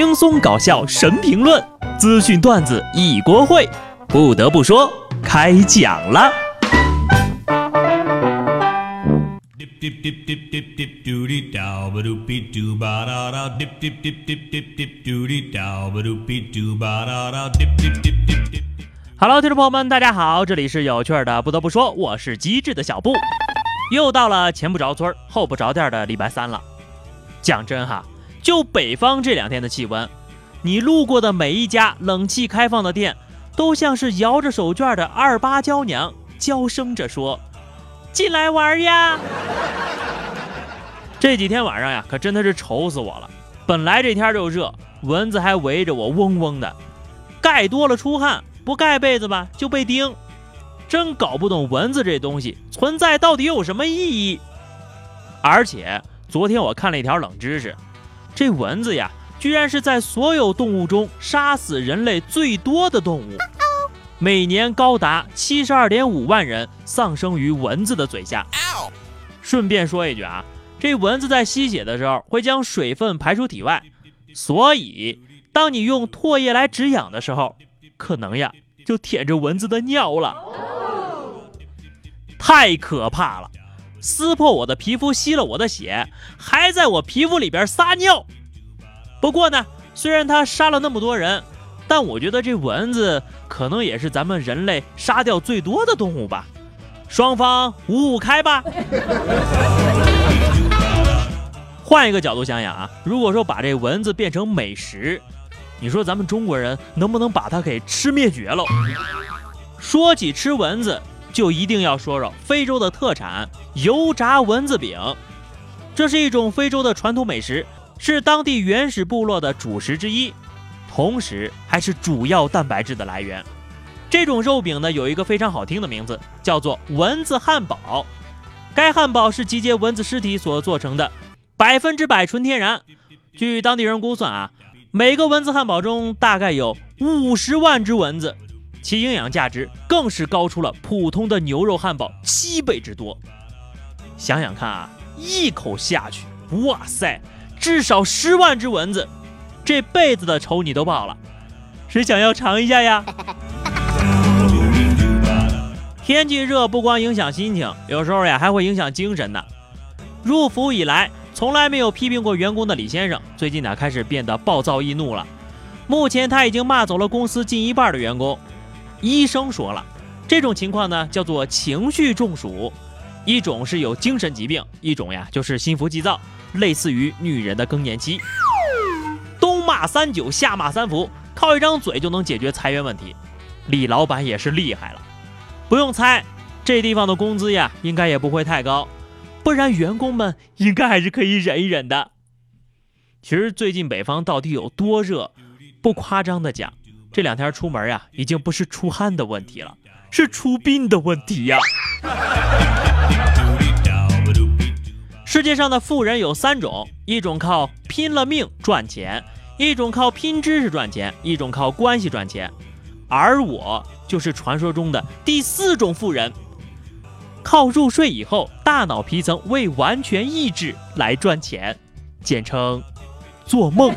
轻松搞笑神评论，资讯段子一锅烩。不得不说，开讲了。Hello，听众朋友们，大家好，这里是有趣的。不得不说，我是机智的小布。又到了前不着村后不着店的礼拜三了。讲真哈。就北方这两天的气温，你路过的每一家冷气开放的店，都像是摇着手绢的二八娇娘，娇声着说：“进来玩呀！” 这几天晚上呀，可真的是愁死我了。本来这天就热，蚊子还围着我嗡嗡的，盖多了出汗，不盖被子吧就被叮。真搞不懂蚊子这东西存在到底有什么意义。而且昨天我看了一条冷知识。这蚊子呀，居然是在所有动物中杀死人类最多的动物，每年高达七十二点五万人丧生于蚊子的嘴下。顺便说一句啊，这蚊子在吸血的时候会将水分排出体外，所以当你用唾液来止痒的时候，可能呀就舔着蚊子的尿了，太可怕了。撕破我的皮肤，吸了我的血，还在我皮肤里边撒尿。不过呢，虽然它杀了那么多人，但我觉得这蚊子可能也是咱们人类杀掉最多的动物吧。双方五五开吧。换一个角度想想啊，如果说把这蚊子变成美食，你说咱们中国人能不能把它给吃灭绝了？说起吃蚊子。就一定要说说非洲的特产油炸蚊子饼，这是一种非洲的传统美食，是当地原始部落的主食之一，同时还是主要蛋白质的来源。这种肉饼呢，有一个非常好听的名字，叫做蚊子汉堡。该汉堡是集结蚊子尸体所做成的，百分之百纯天然。据当地人估算啊，每个蚊子汉堡中大概有五十万只蚊子。其营养价值更是高出了普通的牛肉汉堡七倍之多。想想看啊，一口下去，哇塞，至少十万只蚊子，这辈子的仇你都报了。谁想要尝一下呀？天气热不光影响心情，有时候呀还会影响精神呢。入府以来从来没有批评过员工的李先生，最近呢开始变得暴躁易怒了。目前他已经骂走了公司近一半的员工。医生说了，这种情况呢叫做情绪中暑，一种是有精神疾病，一种呀就是心浮气躁，类似于女人的更年期。东骂三九，下骂三伏，靠一张嘴就能解决裁员问题。李老板也是厉害了，不用猜，这地方的工资呀应该也不会太高，不然员工们应该还是可以忍一忍的。其实最近北方到底有多热，不夸张的讲。这两天出门呀，已经不是出汗的问题了，是出殡的问题呀。世界上的富人有三种，一种靠拼了命赚钱，一种靠拼知识赚钱，一种靠关系赚钱。而我就是传说中的第四种富人，靠入睡以后大脑皮层未完全抑制来赚钱，简称做梦。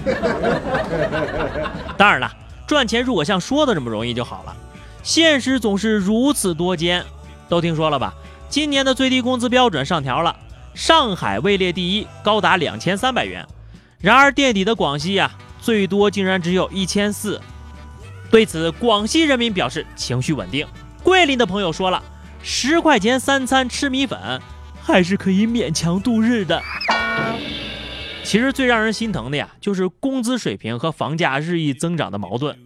当然了。赚钱如果像说的这么容易就好了，现实总是如此多艰。都听说了吧？今年的最低工资标准上调了，上海位列第一，高达两千三百元。然而垫底的广西呀，最多竟然只有一千四。对此，广西人民表示情绪稳定。桂林的朋友说了，十块钱三餐吃米粉，还是可以勉强度日的。其实最让人心疼的呀，就是工资水平和房价日益增长的矛盾，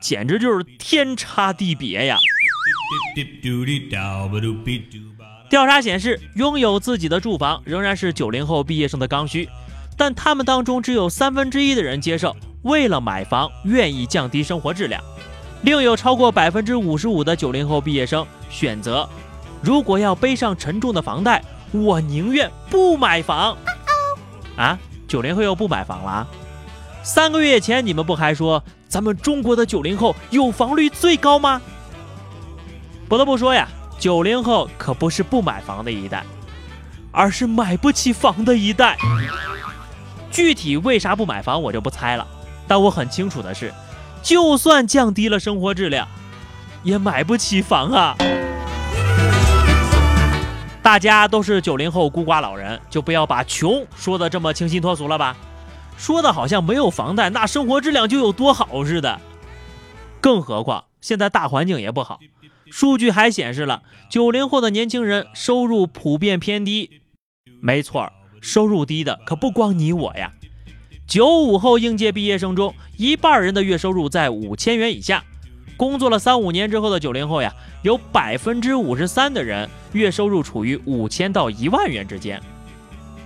简直就是天差地别呀。调查显示，拥有自己的住房仍然是九零后毕业生的刚需，但他们当中只有三分之一的人接受为了买房愿意降低生活质量，另有超过百分之五十五的九零后毕业生选择，如果要背上沉重的房贷，我宁愿不买房。啊？九零后又不买房了？三个月前你们不还说咱们中国的九零后有房率最高吗？不得不说呀，九零后可不是不买房的一代，而是买不起房的一代。具体为啥不买房，我就不猜了。但我很清楚的是，就算降低了生活质量，也买不起房啊。大家都是九零后孤寡老人，就不要把穷说的这么清新脱俗了吧？说的好像没有房贷，那生活质量就有多好似的。更何况现在大环境也不好，数据还显示了九零后的年轻人收入普遍偏低。没错，收入低的可不光你我呀。九五后应届毕业生中，一半人的月收入在五千元以下。工作了三五年之后的九零后呀，有百分之五十三的人月收入处于五千到一万元之间。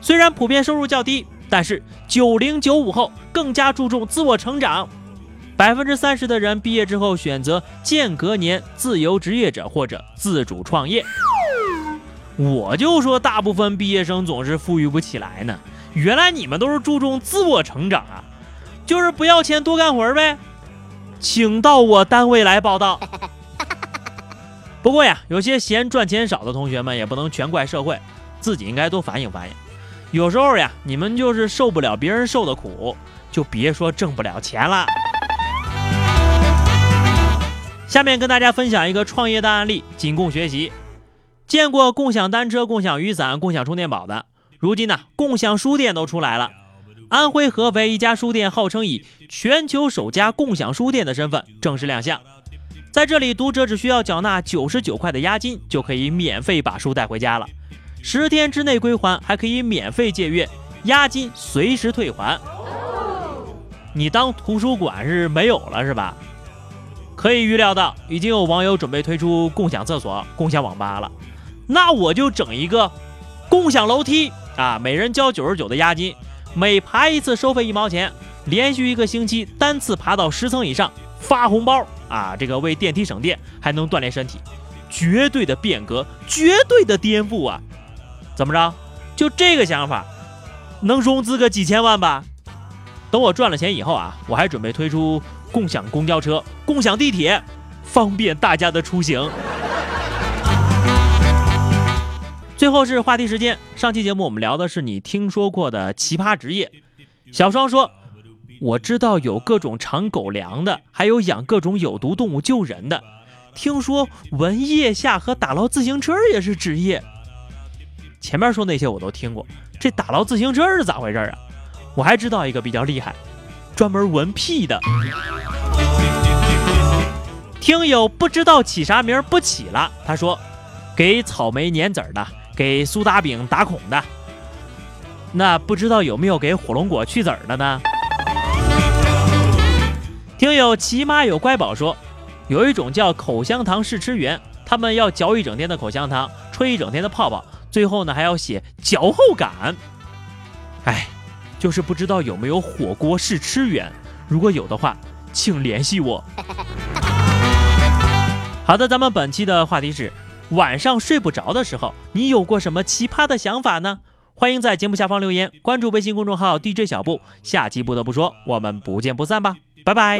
虽然普遍收入较低，但是九零九五后更加注重自我成长。百分之三十的人毕业之后选择间隔年自由职业者或者自主创业。我就说大部分毕业生总是富裕不起来呢，原来你们都是注重自我成长啊，就是不要钱多干活呗。请到我单位来报道。不过呀，有些嫌赚钱少的同学们也不能全怪社会，自己应该多反省反省。有时候呀，你们就是受不了别人受的苦，就别说挣不了钱了。下面跟大家分享一个创业的案例，仅供学习。见过共享单车、共享雨伞、共享充电宝的，如今呢，共享书店都出来了。安徽合肥一家书店号称以全球首家共享书店的身份正式亮相，在这里，读者只需要缴纳九十九块的押金，就可以免费把书带回家了。十天之内归还，还可以免费借阅，押金随时退还。你当图书馆是没有了是吧？可以预料到，已经有网友准备推出共享厕所、共享网吧了。那我就整一个共享楼梯啊，每人交九十九的押金。每爬一次收费一毛钱，连续一个星期单次爬到十层以上发红包啊！这个为电梯省电，还能锻炼身体，绝对的变革，绝对的颠覆啊！怎么着？就这个想法，能融资个几千万吧？等我赚了钱以后啊，我还准备推出共享公交车、共享地铁，方便大家的出行。最后是话题时间。上期节目我们聊的是你听说过的奇葩职业。小双说：“我知道有各种尝狗粮的，还有养各种有毒动物救人的。听说闻腋下和打捞自行车也是职业。前面说那些我都听过，这打捞自行车是咋回事啊？我还知道一个比较厉害，专门闻屁的。听友不知道起啥名不起了，他说给草莓粘籽的。”给苏打饼打孔的，那不知道有没有给火龙果去籽儿的呢？听友奇妈有乖宝说，有一种叫口香糖试吃员，他们要嚼一整天的口香糖，吹一整天的泡泡，最后呢还要写嚼后感。哎，就是不知道有没有火锅试吃员，如果有的话，请联系我。好的，咱们本期的话题是。晚上睡不着的时候，你有过什么奇葩的想法呢？欢迎在节目下方留言，关注微信公众号 DJ 小布。下期不得不说，我们不见不散吧，拜拜。